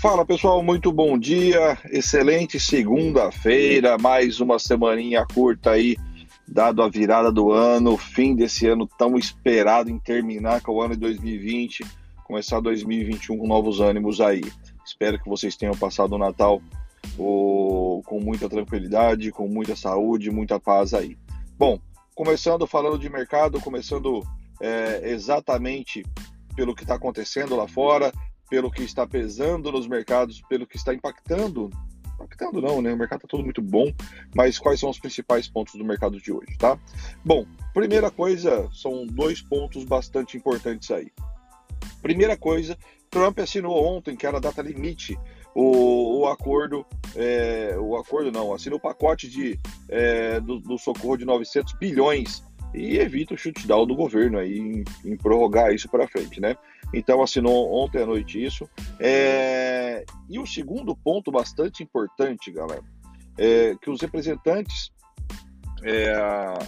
Fala pessoal, muito bom dia, excelente segunda-feira, mais uma semaninha curta aí, dado a virada do ano, fim desse ano tão esperado em terminar com o ano de 2020, começar 2021 com novos ânimos aí. Espero que vocês tenham passado o Natal com muita tranquilidade, com muita saúde, muita paz aí. Bom, começando falando de mercado, começando é, exatamente pelo que está acontecendo lá fora, pelo que está pesando nos mercados, pelo que está impactando. Impactando não, né? O mercado está todo muito bom, mas quais são os principais pontos do mercado de hoje, tá? Bom, primeira coisa, são dois pontos bastante importantes aí. Primeira coisa, Trump assinou ontem, que era a data limite, o, o acordo, é, o acordo não, assinou o pacote de, é, do, do socorro de 900 bilhões e evita o shutdown do governo aí em, em prorrogar isso para frente, né? Então assinou ontem à noite isso. É... E o segundo ponto bastante importante, galera, é que os representantes, é,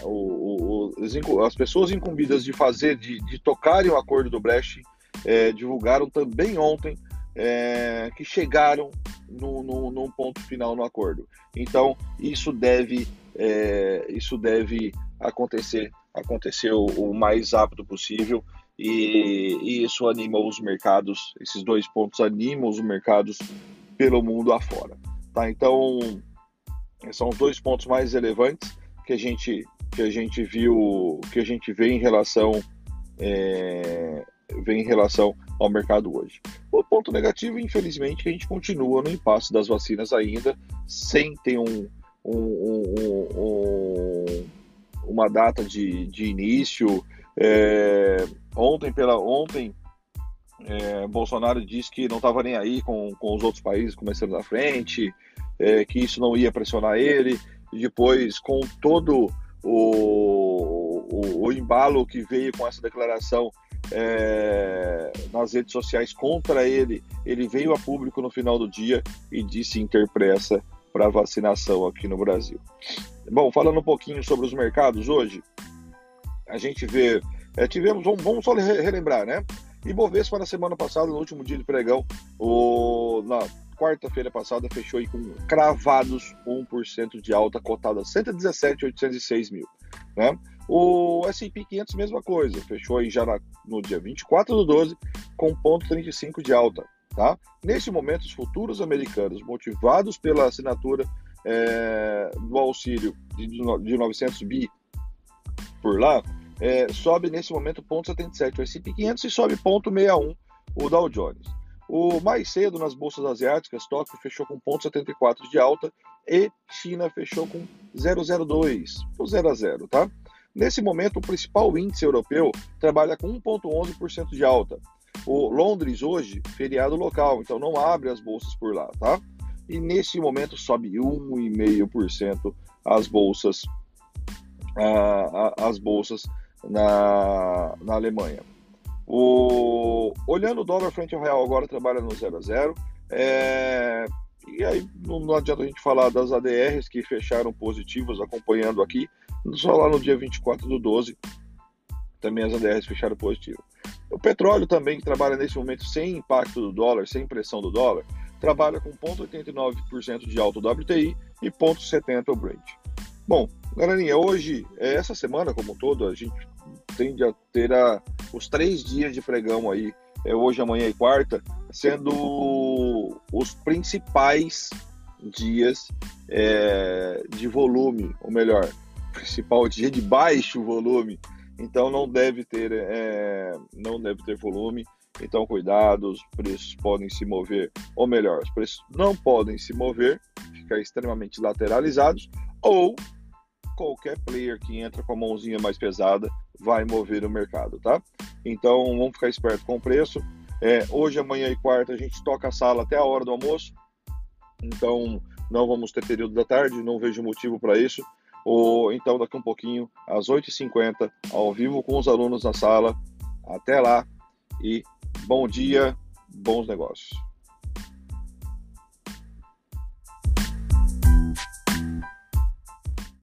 o, o, as pessoas incumbidas de fazer, de, de tocarem o acordo do Brecht, é, divulgaram também ontem é, que chegaram no, no, num ponto final no acordo. Então isso deve, é, isso deve acontecer, acontecer o, o mais rápido possível e, e, isso anima os mercados, esses dois pontos animam os mercados pelo mundo afora. Tá? Então, são os dois pontos mais relevantes que a gente, que a gente viu, que a gente vê em relação, é, em relação ao mercado hoje. O ponto negativo, infelizmente, é que a gente continua no impasse das vacinas ainda, sem ter um, um, um, um uma data de, de início. É, ontem, pela ontem, é, Bolsonaro disse que não estava nem aí com, com os outros países começando na frente, é, que isso não ia pressionar ele. E depois, com todo o, o, o embalo que veio com essa declaração é, nas redes sociais contra ele, ele veio a público no final do dia e disse interpressa para vacinação aqui no Brasil. Bom, falando um pouquinho sobre os mercados hoje, a gente vê, é, tivemos, vamos, vamos só relembrar, né? Ibovespa na semana passada, no último dia de pregão, o, na quarta-feira passada, fechou aí com cravados 1% de alta, cotada a 117,806 mil, né? O S&P 500, mesma coisa, fechou aí já na, no dia 24 do 12, com 0,35 de alta, tá? Nesse momento, os futuros americanos, motivados pela assinatura é, do auxílio de, de 900 bi por lá, é, sobe nesse momento 0,77 o S&P 500 e sobe 0,61 o Dow Jones. O mais cedo nas bolsas asiáticas, Tóquio fechou com 0,74 de alta e China fechou com 0,02, o 0 a 0, tá? Nesse momento, o principal índice europeu trabalha com 1,11% de alta. O Londres hoje, feriado local, então não abre as bolsas por lá, tá? E nesse momento sobe 1,5% as bolsas, as bolsas na, na Alemanha. O, olhando o dólar frente ao real agora trabalha no 0 a 0. É, e aí não, não, adianta a gente falar das ADRs que fecharam positivas acompanhando aqui. Só lá no dia 24 do 12 também as ADRs fecharam positivo. O petróleo também, que trabalha nesse momento sem impacto do dólar, sem pressão do dólar, trabalha com 0,89% de alto WTI e 0,70% o Brent. Bom, galerinha, hoje, é, essa semana como um todo, a gente tende a ter a, os três dias de pregão aí, é, hoje, amanhã e quarta, sendo os principais dias é, de volume, ou melhor, principal dia de baixo volume. Então não deve ter, é, não deve ter volume. Então cuidado, os preços podem se mover, ou melhor, os preços não podem se mover, ficar extremamente lateralizados, ou qualquer player que entra com a mãozinha mais pesada vai mover o mercado, tá? Então vamos ficar esperto com o preço. É, hoje, amanhã e quarta a gente toca a sala até a hora do almoço. Então não vamos ter período da tarde, não vejo motivo para isso. Ou então daqui um pouquinho, às 8h50, ao vivo com os alunos na sala. Até lá e bom dia, bons negócios.